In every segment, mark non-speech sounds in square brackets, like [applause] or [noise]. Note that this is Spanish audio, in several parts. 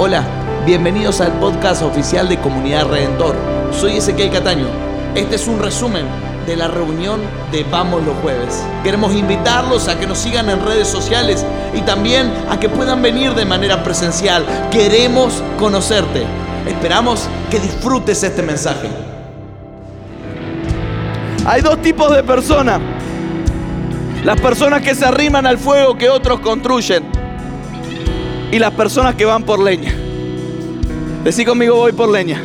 Hola, bienvenidos al podcast oficial de Comunidad Redentor. Soy Ezequiel Cataño. Este es un resumen de la reunión de Vamos los Jueves. Queremos invitarlos a que nos sigan en redes sociales y también a que puedan venir de manera presencial. Queremos conocerte. Esperamos que disfrutes este mensaje. Hay dos tipos de personas. Las personas que se arriman al fuego que otros construyen y las personas que van por leña. Decí conmigo, voy por leña.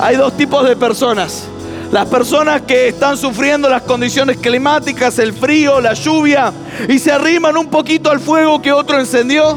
Hay dos tipos de personas. Las personas que están sufriendo las condiciones climáticas, el frío, la lluvia, y se arriman un poquito al fuego que otro encendió.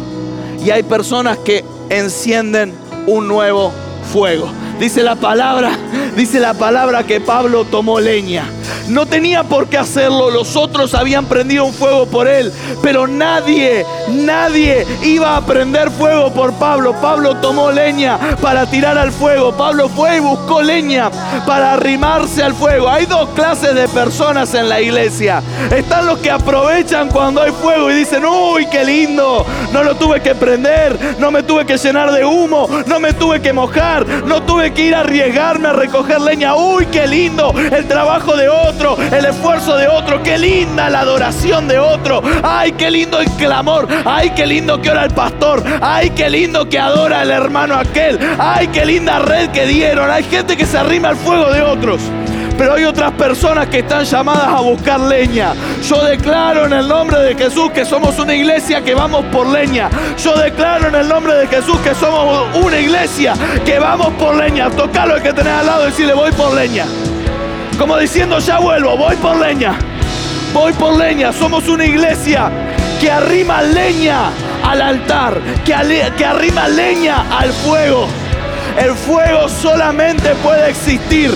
Y hay personas que encienden un nuevo fuego. Dice la palabra, dice la palabra que Pablo tomó leña. No tenía por qué hacerlo, los otros habían prendido un fuego por él, pero nadie, nadie iba a prender fuego por Pablo. Pablo tomó leña para tirar al fuego. Pablo fue y buscó leña para arrimarse al fuego. Hay dos clases de personas en la iglesia. Están los que aprovechan cuando hay fuego y dicen, uy, qué lindo, no lo tuve que prender, no me tuve que llenar de humo, no me tuve que mojar, no tuve que ir a arriesgarme a recoger leña. Uy, qué lindo el trabajo de otro, el esfuerzo de otro. Qué linda la adoración de otro. Ay, qué lindo el clamor. Ay, qué lindo que ora el pastor. Ay, qué lindo que adora el hermano aquel. Ay, qué linda red que dieron. Hay gente que se arrima al fuego de otros pero hay otras personas que están llamadas a buscar leña. Yo declaro en el nombre de Jesús que somos una iglesia que vamos por leña. Yo declaro en el nombre de Jesús que somos una iglesia que vamos por leña. Tocalo el que tenés al lado y decirle voy por leña. Como diciendo ya vuelvo, voy por leña. Voy por leña. Somos una iglesia que arrima leña al altar, que, arrima leña al fuego. El fuego solamente puede existir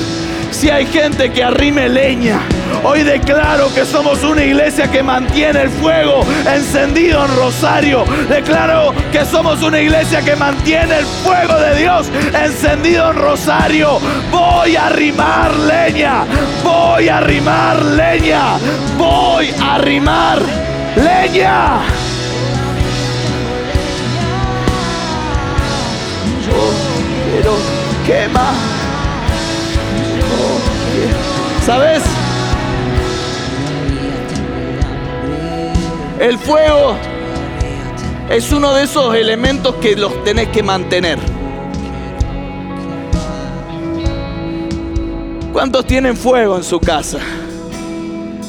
si hay gente que arrime leña. Hoy declaro que somos una iglesia que mantiene el fuego encendido en Rosario. Declaro que somos una iglesia que mantiene el fuego de Dios encendido en Rosario. Voy a arrimar leña. Voy a arrimar leña. Voy a arrimar leña. Yo quiero quemar ¿Sabes? El fuego es uno de esos elementos que los tenés que mantener. ¿Cuántos tienen fuego en su casa?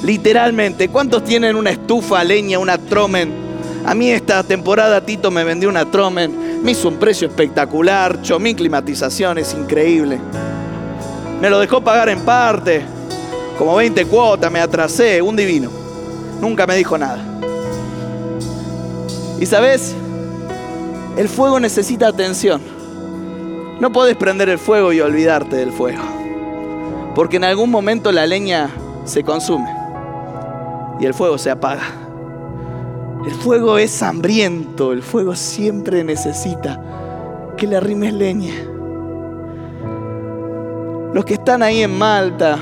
Literalmente, ¿cuántos tienen una estufa, leña, una tromen? A mí esta temporada Tito me vendió una tromen, me hizo un precio espectacular, chomín climatización, es increíble. Me lo dejó pagar en parte como 20 cuotas, me atrasé, un divino. Nunca me dijo nada. Y sabes, el fuego necesita atención. No puedes prender el fuego y olvidarte del fuego. Porque en algún momento la leña se consume y el fuego se apaga. El fuego es hambriento, el fuego siempre necesita que le arrimes leña. Los que están ahí en Malta,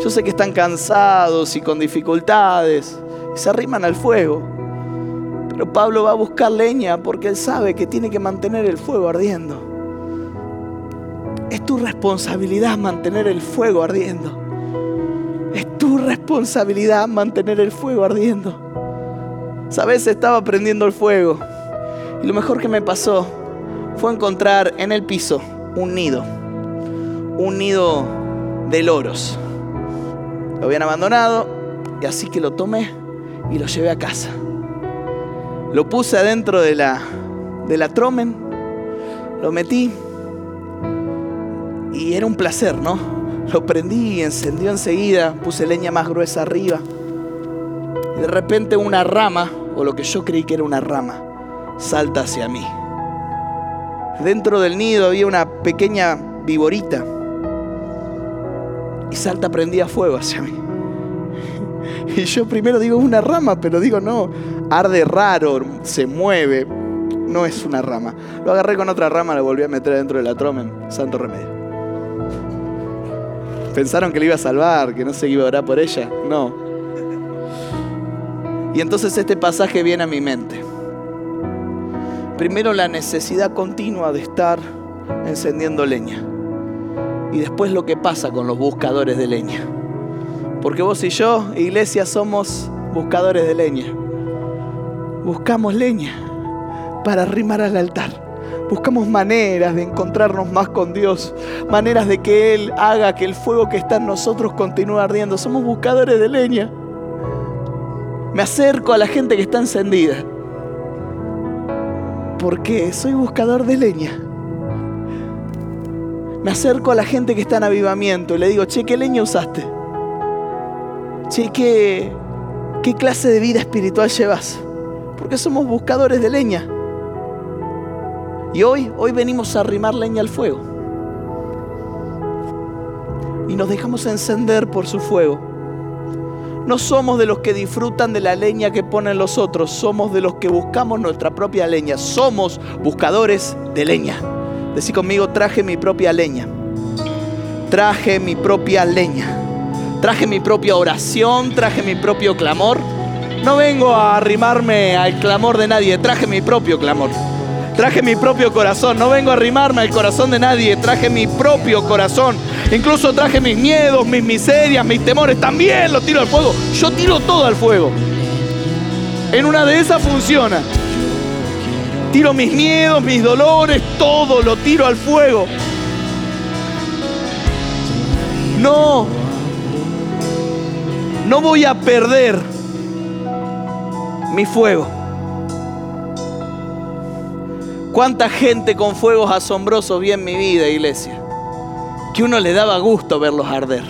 yo sé que están cansados y con dificultades y se arriman al fuego. Pero Pablo va a buscar leña porque él sabe que tiene que mantener el fuego ardiendo. Es tu responsabilidad mantener el fuego ardiendo. Es tu responsabilidad mantener el fuego ardiendo. Sabes, estaba prendiendo el fuego y lo mejor que me pasó fue encontrar en el piso un nido. Un nido de loros. Lo habían abandonado y así que lo tomé y lo llevé a casa. Lo puse adentro de la, de la tromen, lo metí y era un placer, ¿no? Lo prendí y encendió enseguida, puse leña más gruesa arriba. Y de repente una rama, o lo que yo creí que era una rama, salta hacia mí. Dentro del nido había una pequeña viborita y salta prendía fuego hacia mí. [laughs] Y yo primero digo una rama, pero digo no, arde raro, se mueve, no es una rama. Lo agarré con otra rama, lo volví a meter dentro de la tromen, santo remedio. Pensaron que le iba a salvar, que no se iba a orar por ella, no. Y entonces este pasaje viene a mi mente. Primero la necesidad continua de estar encendiendo leña. Y después lo que pasa con los buscadores de leña. Porque vos y yo, iglesia, somos buscadores de leña. Buscamos leña para arrimar al altar. Buscamos maneras de encontrarnos más con Dios, maneras de que Él haga que el fuego que está en nosotros continúe ardiendo. Somos buscadores de leña. Me acerco a la gente que está encendida, porque soy buscador de leña. Me acerco a la gente que está en avivamiento y le digo, che, ¿qué leña usaste? Che, ¿qué, qué clase de vida espiritual llevas? Porque somos buscadores de leña. Y hoy, hoy venimos a arrimar leña al fuego. Y nos dejamos encender por su fuego. No somos de los que disfrutan de la leña que ponen los otros, somos de los que buscamos nuestra propia leña. Somos buscadores de leña. Decí conmigo, traje mi propia leña. Traje mi propia leña. Traje mi propia oración, traje mi propio clamor. No vengo a arrimarme al clamor de nadie, traje mi propio clamor. Traje mi propio corazón. No vengo a arrimarme al corazón de nadie. Traje mi propio corazón. Incluso traje mis miedos, mis miserias, mis temores. También lo tiro al fuego. Yo tiro todo al fuego. En una de esas funciona. Tiro mis miedos, mis dolores, todo lo tiro al fuego. No. No voy a perder mi fuego. ¿Cuánta gente con fuegos asombrosos vi en mi vida, iglesia? Que uno le daba gusto verlos arder.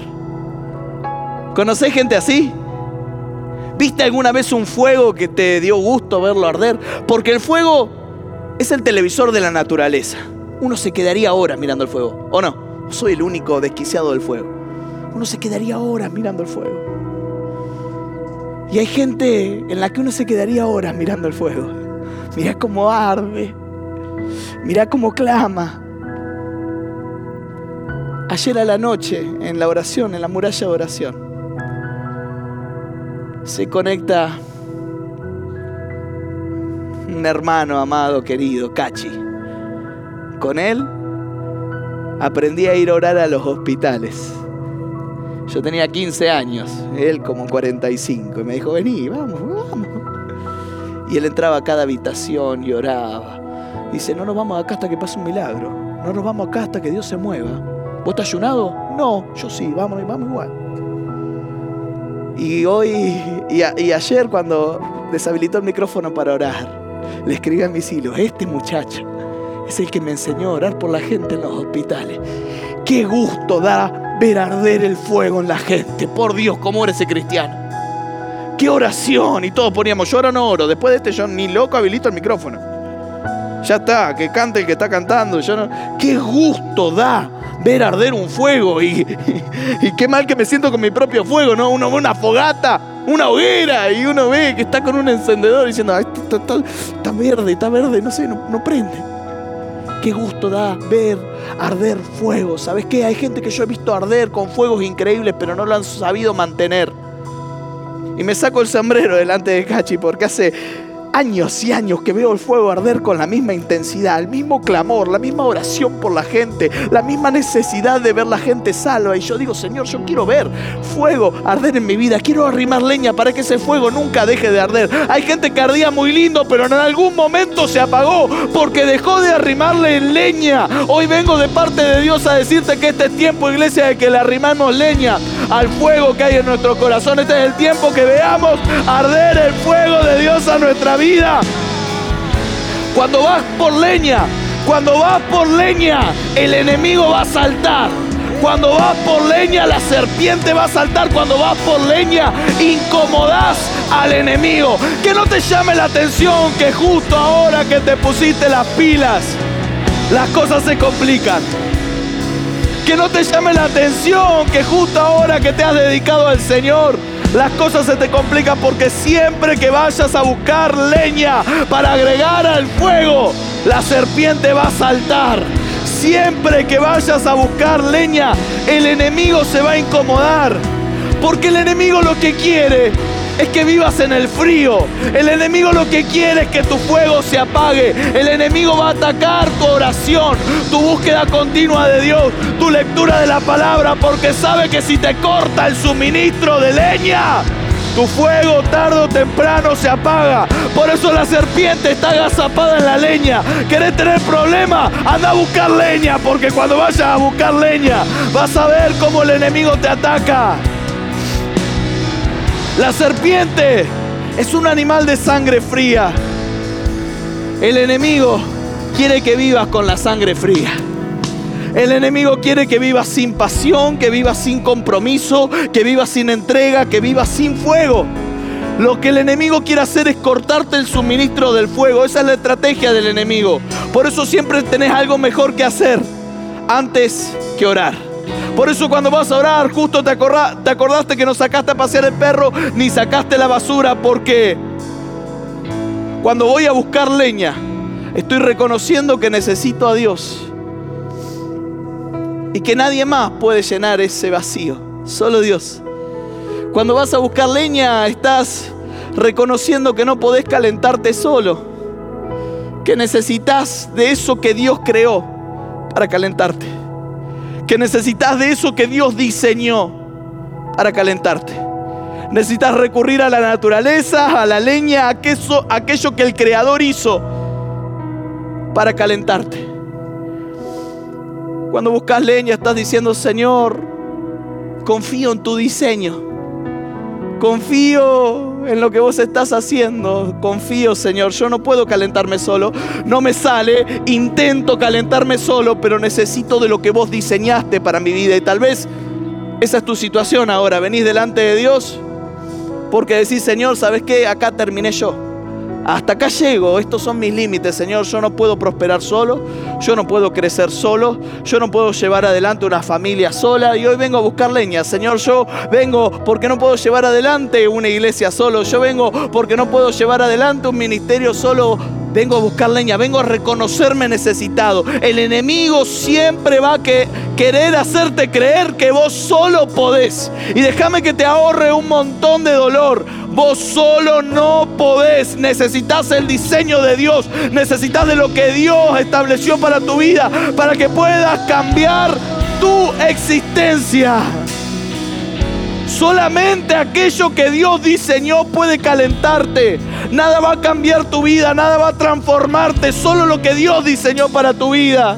¿Conocés gente así? ¿Viste alguna vez un fuego que te dio gusto verlo arder? Porque el fuego es el televisor de la naturaleza. Uno se quedaría horas mirando el fuego, ¿o no? Soy el único desquiciado del fuego. Uno se quedaría horas mirando el fuego. Y hay gente en la que uno se quedaría horas mirando el fuego. Mira cómo arde. Mira cómo clama. Ayer a la noche, en la oración, en la muralla de oración, se conecta un hermano amado, querido, Cachi. Con él aprendí a ir a orar a los hospitales. Yo tenía 15 años, él como 45, y me dijo, vení, vamos, vamos. Y él entraba a cada habitación y oraba. Dice, no nos vamos acá hasta que pase un milagro. No nos vamos acá hasta que Dios se mueva. ¿Vos estás ayunado? No, yo sí, vamos, vamos igual. Y hoy y, ayer cuando deshabilitó el micrófono para orar, le escribí a mis hilos, este muchacho es el que me enseñó a orar por la gente en los hospitales. Qué gusto da ver arder el fuego en la gente. Por Dios, cómo era ese cristiano. Qué oración. Y todos poníamos, yo ahora no oro. Después de este yo ni loco habilito el micrófono. Ya está, que cante el que está cantando. Yo. Qué gusto da ver arder un fuego y, [laughs] y, qué mal que me siento con mi propio fuego, ¿no? Uno ve una fogata, una hoguera y uno ve que está con un encendedor diciendo, está, está, verde, está verde, no sé, no, no prende. Qué gusto da ver arder fuego. ¿Sabes qué? Hay gente que yo he visto arder con fuegos increíbles, pero no lo han sabido mantener. Y me saco el sombrero delante de Cachi porque hace años y años que veo el fuego arder con la misma intensidad, el mismo clamor, la misma oración por la gente, la misma necesidad de ver la gente salva. Y yo digo, Señor, yo quiero ver fuego arder en mi vida, quiero arrimar leña para que ese fuego nunca deje de arder. Hay gente que ardía muy lindo, pero en algún momento se apagó porque dejó de arrimarle leña. Hoy vengo de parte de Dios a decirte que este es tiempo, iglesia, de que le arrimamos leña al fuego que hay en nuestro corazón. Este es el tiempo que veamos arder el fuego de Dios a nuestra vida. Cuando vas por leña, cuando vas por leña, el enemigo va a saltar. Cuando vas por leña, la serpiente va a saltar. Cuando vas por leña, incomodás al enemigo. Que no te llame la atención que justo ahora que te pusiste las pilas, las cosas se complican. Que no te llame la atención que justo ahora que te has dedicado al Señor, las cosas se te complican porque siempre que vayas a buscar leña para agregar al fuego, la serpiente va a saltar. Siempre que vayas a buscar leña, el enemigo se va a incomodar. Porque el enemigo lo que quiere es que vivas en el frío. El enemigo lo que quiere es que tu fuego se apague. El enemigo va a atacar tu oración, tu búsqueda continua de Dios, tu lectura de la palabra, porque sabe que si te corta el suministro de leña, tu fuego tarde o temprano se apaga. Por eso la serpiente está agazapada en la leña. ¿Querés tener problemas? Anda a buscar leña, porque cuando vayas a buscar leña vas a ver cómo el enemigo te ataca. La serpiente es un animal de sangre fría. El enemigo quiere que vivas con la sangre fría. El enemigo quiere que vivas sin pasión, que vivas sin compromiso, que vivas sin entrega, que vivas sin fuego. Lo que el enemigo quiere hacer es cortarte el suministro del fuego. Esa es la estrategia del enemigo. Por eso siempre tenés algo mejor que hacer antes que orar. Por eso cuando vas a orar, justo te, acordaste que no sacaste a pasear el perro ni sacaste la basura porque cuando voy a buscar leña, estoy reconociendo que necesito a Dios y que nadie más puede llenar ese vacío, solo Dios. Cuando vas a buscar leña estás reconociendo que no podés calentarte solo, que necesitas de eso que Dios creó para calentarte, que necesitas de eso que Dios diseñó para calentarte. Necesitas recurrir a la naturaleza, a la leña, a aquello, aquello que el Creador hizo para calentarte. Cuando buscas leña estás diciendo, Señor, confío en tu diseño. Confío en lo que vos estás haciendo. Confío, Señor. Yo no puedo calentarme solo. No me sale. Intento calentarme solo, pero necesito de lo que vos diseñaste para mi vida. Y tal vez esa es tu situación ahora. Venís delante de Dios porque decís, Señor, ¿sabes qué? Acá terminé yo. Hasta acá llego, estos son mis límites, Señor. Yo no puedo prosperar solo, yo no puedo crecer solo, yo no puedo llevar adelante una familia sola. Y hoy vengo a buscar leña, Señor. Yo vengo porque no puedo llevar adelante una iglesia solo, yo vengo porque no puedo llevar adelante un ministerio solo. Vengo a buscar leña, vengo a reconocerme necesitado. El enemigo siempre va a querer hacerte creer que vos solo podés. Y déjame que te ahorre un montón de dolor. Vos solo no podés. Necesitas el diseño de Dios. Necesitas de lo que Dios estableció para tu vida. Para que puedas cambiar tu existencia. Solamente aquello que Dios diseñó puede calentarte. Nada va a cambiar tu vida, nada va a transformarte. Solo lo que Dios diseñó para tu vida.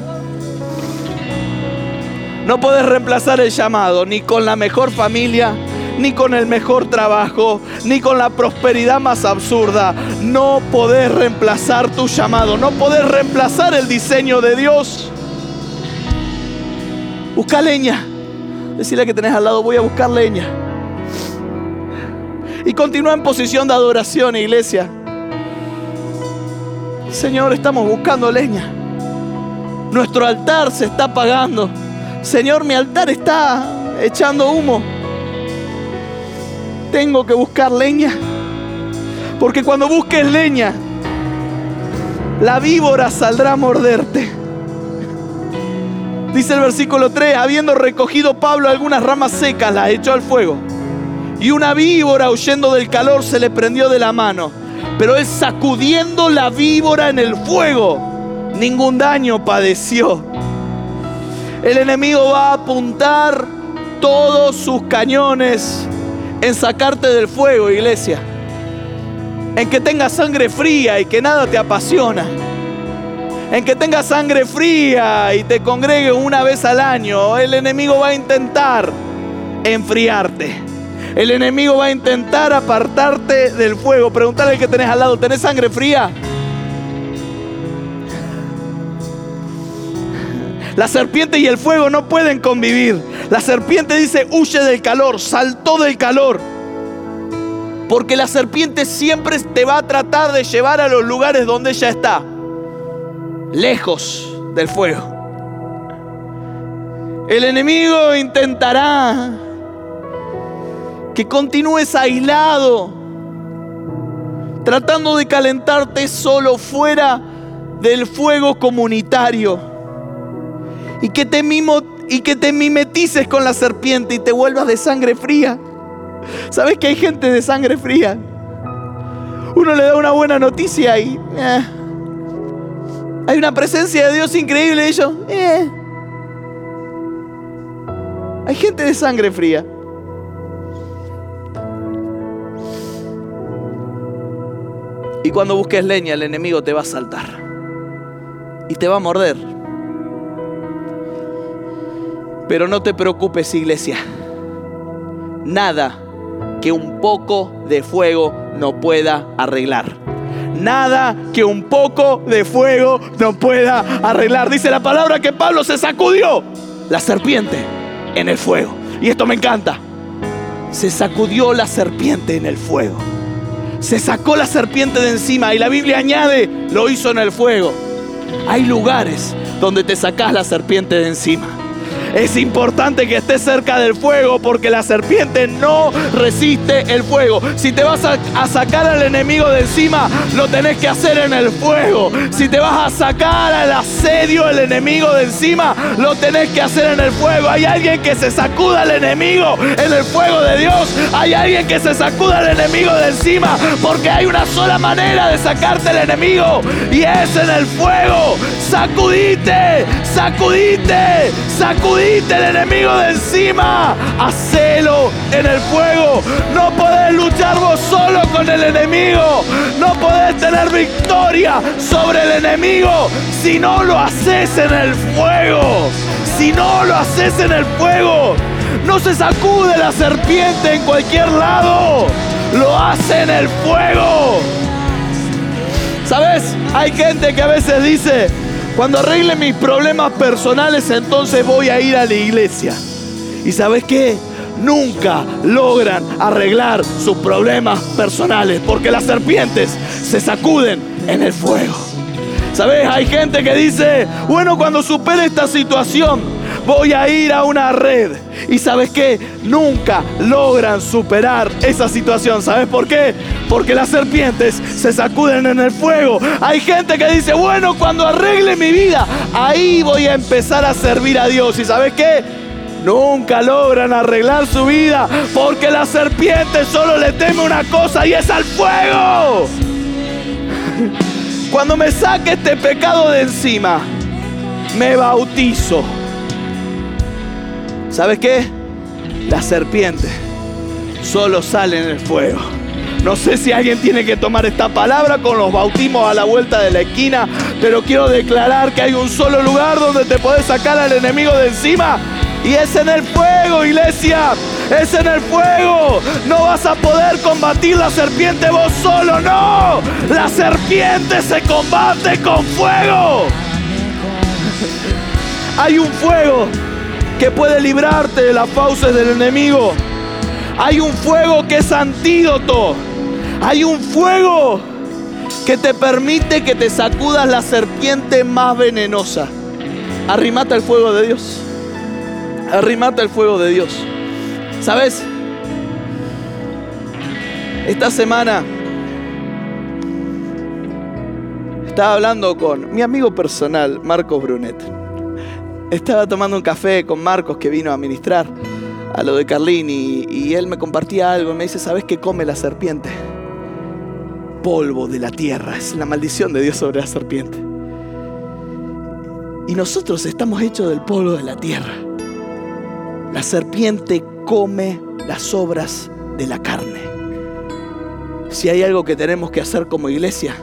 No puedes reemplazar el llamado ni con la mejor familia, ni con el mejor trabajo, ni con la prosperidad más absurda. No podés reemplazar tu llamado, no podés reemplazar el diseño de Dios. Busca leña. Decirle que tenés al lado, voy a buscar leña. Y continúa en posición de adoración, iglesia. Señor, estamos buscando leña. Nuestro altar se está apagando. Señor, mi altar está echando humo tengo que buscar leña. Porque cuando busques leña, la víbora saldrá a morderte. Dice el versículo 3, habiendo recogido Pablo algunas ramas secas, las echó al fuego. Y una víbora huyendo del calor se le prendió de la mano. Pero él sacudiendo la víbora en el fuego, ningún daño padeció. El enemigo va a apuntar todos sus cañones en sacarte del fuego, iglesia. En que tengas sangre fría y que nada te apasiona. En que tengas sangre fría y te congregue una vez al año. El enemigo va a intentar enfriarte. El enemigo va a intentar apartarte del fuego. Preguntale al que tenés al lado, ¿tenés sangre fría? La serpiente y el fuego no pueden convivir. La serpiente dice, huye del calor, saltó del calor. Porque la serpiente siempre te va a tratar de llevar a los lugares donde ella está. Lejos del fuego. El enemigo intentará que continúes aislado, tratando de calentarte solo fuera del fuego comunitario y que te y que te mimetices con la serpiente y te vuelvas de sangre fría. ¿Sabes que hay gente de sangre fría? Uno le da una buena noticia y eh, hay una presencia de Dios increíble y ellos, eh. Hay gente de sangre fría. Y cuando busques leña, el enemigo te va a saltar. Y te va a morder. Pero no te preocupes, iglesia. Nada que un poco de fuego no pueda arreglar. Nada que un poco de fuego no pueda arreglar. Dice la palabra que Pablo se sacudió la serpiente en el fuego. Y esto me encanta. Se sacudió la serpiente en el fuego se sacó la serpiente de encima y la Biblia añade, lo hizo en el fuego. Hay lugares donde te sacas la serpiente de encima. Es importante que estés cerca del fuego porque la serpiente no resiste el fuego. Si te vas a, sacar al enemigo de encima, lo tenés que hacer en el fuego. Si te vas a sacar al asedio el enemigo de encima, lo tenés que hacer en el fuego. Hay alguien que se sacuda al enemigo en el fuego de Dios. Hay alguien que se sacuda al enemigo de encima porque hay una sola manera de sacarte el enemigo y es en el fuego. Sacudite, sacudite, sacudite el enemigo de encima. Hacelo en el fuego. No podés luchar vos solo con el enemigo. No podés tener victoria sobre el enemigo si no lo haces en el fuego. Si no lo haces en el fuego. No se sacude la serpiente en cualquier lado. Lo hace en el fuego. ¿Sabes? Hay gente que a veces dice, cuando arregle mis problemas personales, entonces voy a ir a la iglesia. ¿Y sabes qué? Nunca logran arreglar sus problemas personales porque las serpientes se sacuden en el fuego. ¿Sabes? Hay gente que dice, bueno, cuando supere esta situación, voy a ir a una red. Y sabes qué? Nunca logran superar esa situación. ¿Sabes por qué? Porque las serpientes se sacuden en el fuego. Hay gente que dice, bueno, cuando arregle mi vida, ahí voy a empezar a servir a Dios. ¿Y sabes qué? Nunca logran arreglar su vida porque la serpiente solo le teme una cosa y es al fuego. Cuando me saque este pecado de encima, me bautizo ¿Sabes qué? La serpiente solo sale en el fuego. No sé si alguien tiene que tomar esta palabra con los bautismos a la vuelta de la esquina, pero quiero declarar que hay un solo lugar donde te puedes sacar al enemigo de encima y es en el fuego, iglesia. Es en el fuego. No vas a poder combatir la serpiente vos solo, no. La serpiente se combate con fuego. Hay un fuego que puede librarte de las fauces del enemigo. Hay un fuego que es antídoto. Hay un fuego que te permite que te sacudas la serpiente más venenosa. Arrimata el fuego de Dios. Arrimata el fuego de Dios. ¿Sabes? Esta semana estaba hablando con mi amigo personal, Marcos Brunet. Estaba tomando un café con Marcos que vino a ministrar a lo de Carlín y, él me compartía algo y me dice, ¿sabes qué come la serpiente? Polvo de la tierra, es la maldición de Dios sobre la serpiente. Y nosotros estamos hechos del polvo de la tierra. La serpiente come las obras de la carne. Si hay algo que tenemos que hacer como iglesia,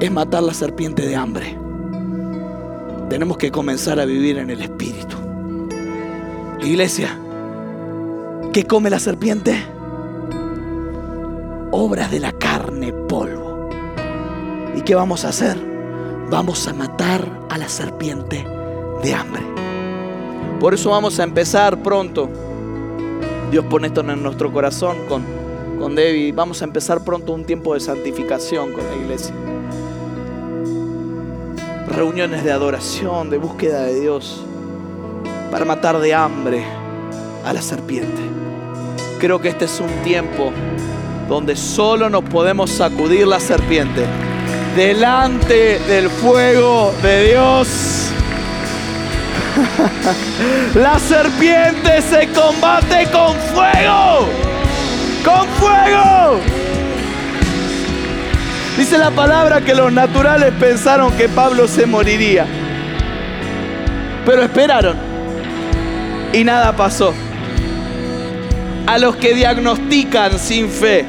es matar la serpiente de hambre. Tenemos que comenzar a vivir en el Espíritu. Iglesia, ¿qué come la serpiente? Obras de la carne, polvo. ¿Y qué vamos a hacer? Vamos a matar a la serpiente de hambre. Por eso vamos a empezar pronto. Dios pone esto en nuestro corazón con, con. Vamos a empezar pronto un tiempo de santificación con la iglesia reuniones de adoración, de búsqueda de Dios, para matar de hambre a la serpiente. Creo que este es un tiempo donde solo nos podemos sacudir la serpiente delante del fuego de Dios. [laughs] la serpiente se combate con fuego. con fuego. Dice la palabra que los naturales pensaron que Pablo se moriría. Pero esperaron y nada pasó. A los que diagnostican sin fe,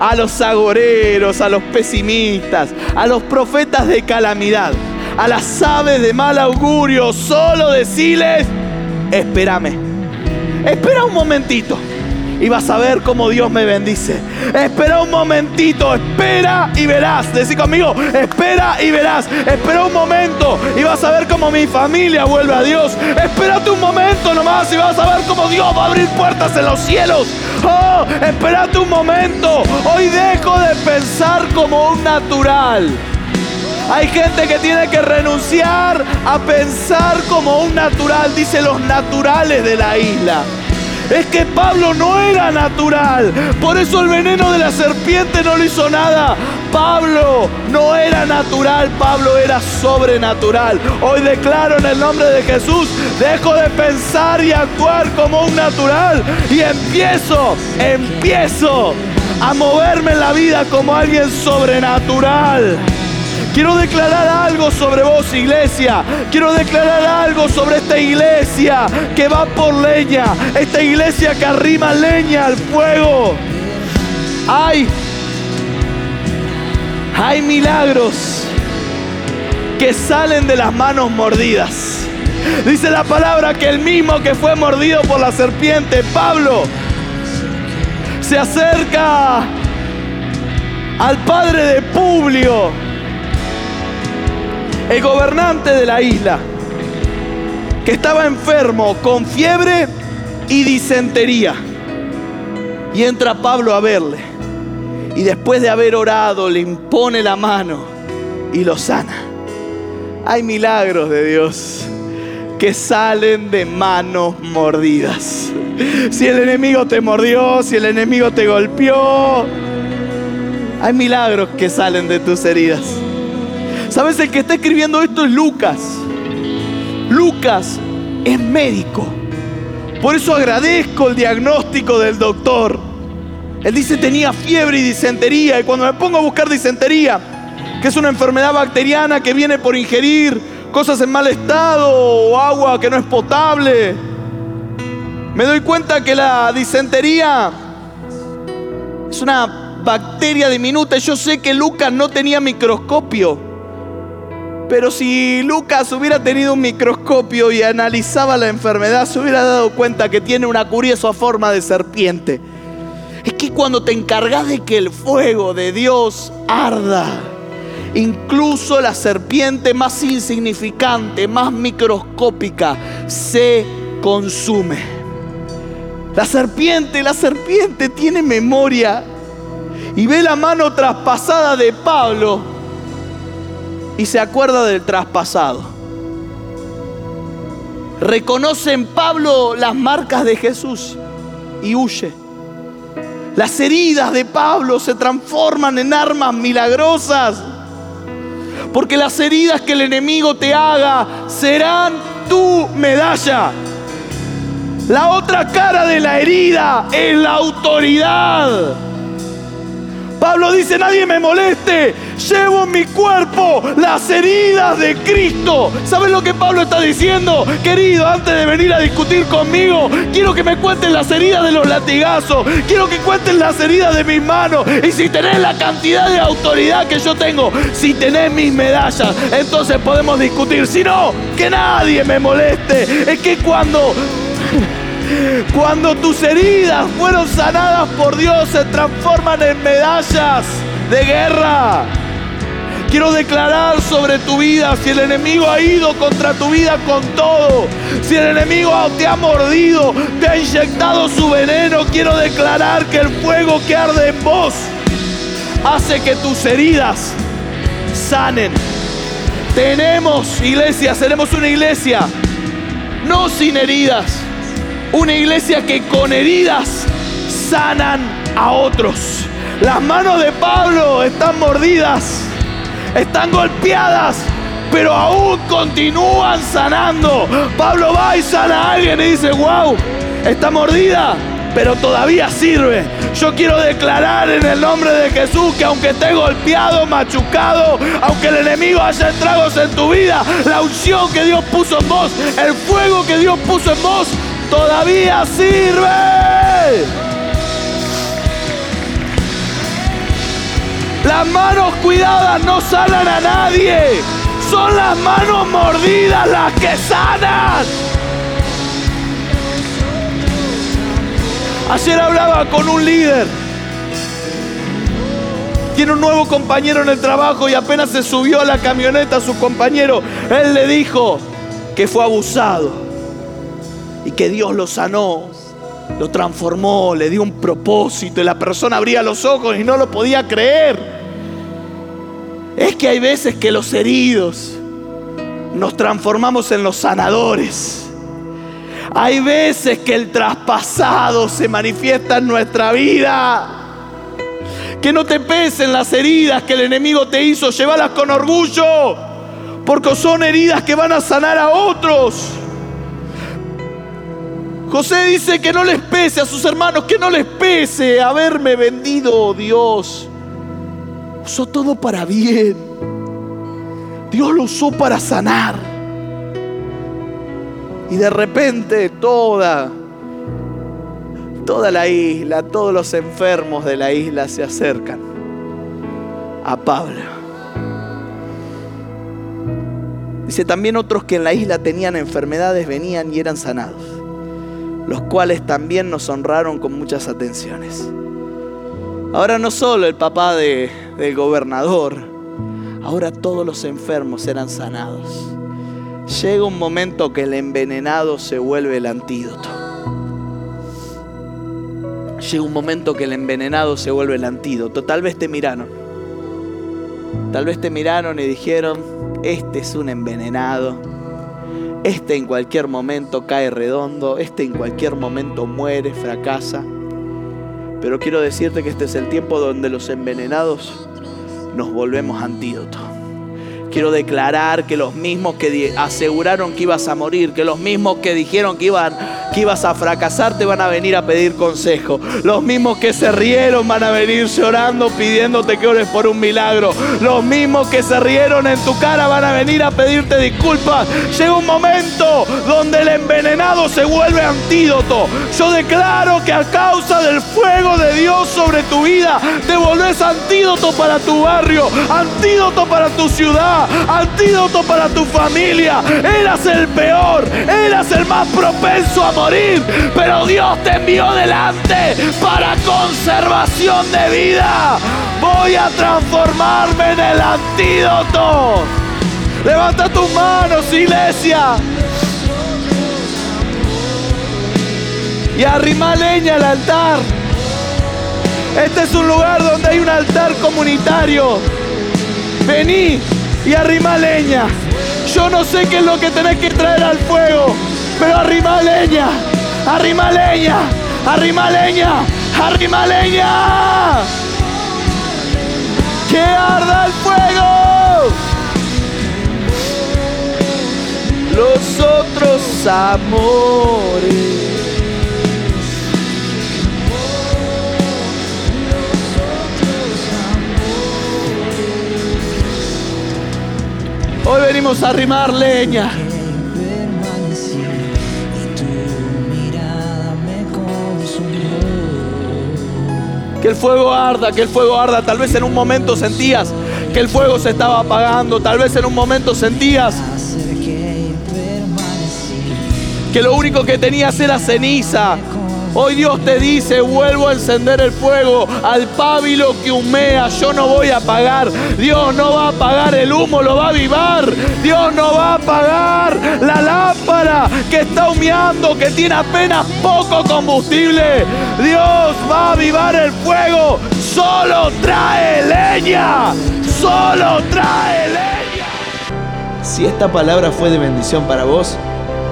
a los agoreros, a los pesimistas, a los profetas de calamidad, a las aves de mal augurio, solo decirles, espérame, espera un momentito y vas a ver cómo Dios me bendice. Espera un momentito, espera y verás. Decí conmigo, espera y verás. Espera un momento y vas a ver cómo mi familia vuelve a Dios. Espérate un momento nomás y vas a ver cómo Dios va a abrir puertas en los cielos. Oh, espérate un momento. Hoy dejo de pensar como un natural. Hay gente que tiene que renunciar a pensar como un natural, dice los naturales de la isla. Es que Pablo no era natural. Por eso el veneno de la serpiente no le hizo nada. Pablo no era natural, Pablo era sobrenatural. Hoy declaro en el nombre de Jesús, dejo de pensar y actuar como un natural y empiezo, empiezo a moverme en la vida como alguien sobrenatural. Quiero declarar algo sobre vos, iglesia. Quiero declarar algo sobre esta iglesia que va por leña. Esta iglesia que arrima leña al fuego. Hay, hay milagros que salen de las manos mordidas. Dice la palabra que el mismo que fue mordido por la serpiente, Pablo, se acerca al padre de Publio el gobernante de la isla, que estaba enfermo con fiebre y disentería. Y entra Pablo a verle. Y después de haber orado, le impone la mano y lo sana. Hay milagros de Dios que salen de manos mordidas. Si el enemigo te mordió, si el enemigo te golpeó, hay milagros que salen de tus heridas. ¿Sabes? El que está escribiendo esto es Lucas. Lucas es médico. Por eso agradezco el diagnóstico del doctor. Él dice tenía fiebre y disentería. Y cuando me pongo a buscar disentería, que es una enfermedad bacteriana que viene por ingerir cosas en mal estado o agua que no es potable, me doy cuenta que la disentería es una bacteria diminuta. Yo sé que Lucas no tenía microscopio. Pero si Lucas hubiera tenido un microscopio y analizaba la enfermedad, se hubiera dado cuenta que tiene una curiosa forma de serpiente. Es que cuando te encargas de que el fuego de Dios arda, incluso la serpiente más insignificante, más microscópica, se consume. La serpiente, la serpiente tiene memoria y ve la mano traspasada de Pablo y se acuerda del traspasado. Reconoce en Pablo las marcas de Jesús y huye. Las heridas de Pablo se transforman en armas milagrosas. Porque las heridas que el enemigo te haga serán tu medalla. La otra cara de la herida es la autoridad. Pablo dice, nadie me moleste, llevo en mi cuerpo las heridas de Cristo. ¿Sabes lo que Pablo está diciendo? Querido, antes de venir a discutir conmigo, quiero que me cuenten las heridas de los latigazos, quiero que cuenten las heridas de mis manos. Y si tenés la cantidad de autoridad que yo tengo, si tenés mis medallas, entonces podemos discutir. Si no, que nadie me moleste. Es que cuando cuando tus heridas fueron sanadas por Dios, se transforman en medallas de guerra. Quiero declarar sobre tu vida, si el enemigo ha ido contra tu vida con todo, si el enemigo te ha mordido, te ha inyectado su veneno, quiero declarar que el fuego que arde en vos hace que tus heridas sanen. Tenemos iglesia, seremos una iglesia, no sin heridas una iglesia que con heridas sanan a otros. Las manos de Pablo están mordidas, están golpeadas, pero aún continúan sanando. Pablo va y sana a alguien y dice, wow, está mordida, pero todavía sirve. Yo quiero declarar en el nombre de Jesús que aunque esté golpeado, machucado, aunque el enemigo haya estragos en tu vida, la unción que Dios puso en vos, el fuego que Dios puso en vos, todavía sirve. Las manos cuidadas no sanan a nadie. Son las manos mordidas las que sanan. Ayer hablaba con un líder. Tiene un nuevo compañero en el trabajo y apenas se subió a la camioneta su compañero, él le dijo que fue abusado y que Dios lo sanó, lo transformó, le dio un propósito y la persona abría los ojos y no lo podía creer. Es que hay veces que los heridos nos transformamos en los sanadores. Hay veces que el traspasado se manifiesta en nuestra vida. Que no te pesen las heridas que el enemigo te hizo, llévalas con orgullo, porque son heridas que van a sanar a otros. José dice que no les pese a sus hermanos, que no les pese haberme vendido, Dios. Usó todo para bien. Dios lo usó para sanar. Y de repente toda, toda la isla, todos los enfermos de la isla se acercan a Pablo. Dice también otros que en la isla tenían enfermedades venían y eran sanados, los cuales también nos honraron con muchas atenciones. Ahora no solo el papá de, del gobernador, ahora todos los enfermos eran sanados llega un momento que el envenenado se vuelve el antídoto. Llega un momento que el envenenado se vuelve el antídoto. Tal vez te miraron. Tal vez te miraron y dijeron, este es un envenenado. Este en cualquier momento cae redondo. Este en cualquier momento muere, fracasa. Pero quiero decirte que este es el tiempo donde los envenenados nos volvemos antídoto. Quiero declarar que los mismos que aseguraron que ibas a morir, que los mismos que dijeron que, iban, que ibas a fracasar, te van a venir a pedir consejo. Los mismos que se rieron van a venir llorando pidiéndote que ores por un milagro. Los mismos que se rieron en tu cara van a venir a pedirte disculpas. Llega un momento donde el envenenado se vuelve antídoto. Yo declaro que a causa del fuego de Dios sobre tu vida, te volvés antídoto para tu barrio, antídoto para tu ciudad antídoto para tu familia. Eras el peor, eras el más propenso a pero Dios te envió delante para conservación de vida. Voy a transformarme en el antídoto. Levanta tus manos, iglesia. Y arrima leña al altar. Este es un lugar donde hay un altar comunitario. Vení, y arrima leña. Yo no sé qué es lo que tenés que traer al fuego, pero arrima leña, arrima leña, arrima leña, arrima leña. Que arda el fuego. Los otros amores. Hoy venimos a arrimar leña. Que el fuego arda, que el fuego arda. Tal vez en un momento sentías que el fuego se estaba apagando. Tal vez en un momento sentías que lo único que tenías era ceniza. Hoy Dios te dice, vuelvo a encender el fuego al pábilo que humea, yo no voy a apagar. Dios no va a apagar el humo, lo va a avivar. Dios no va a apagar la lámpara que está humeando, que tiene apenas poco combustible. Dios va a avivar el fuego. Solo trae leña. Solo trae leña. Si esta palabra fue de bendición para vos,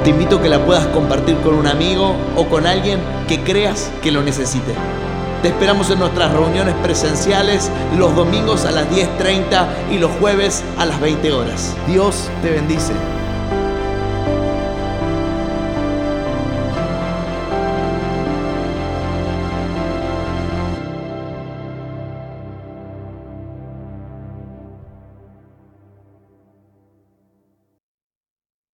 te invito a que la puedas compartir con un amigo o con alguien que creas que lo necesite. Te esperamos en nuestras reuniones presenciales los domingos a las 10.30 y los jueves a las 20 horas. Dios te bendice.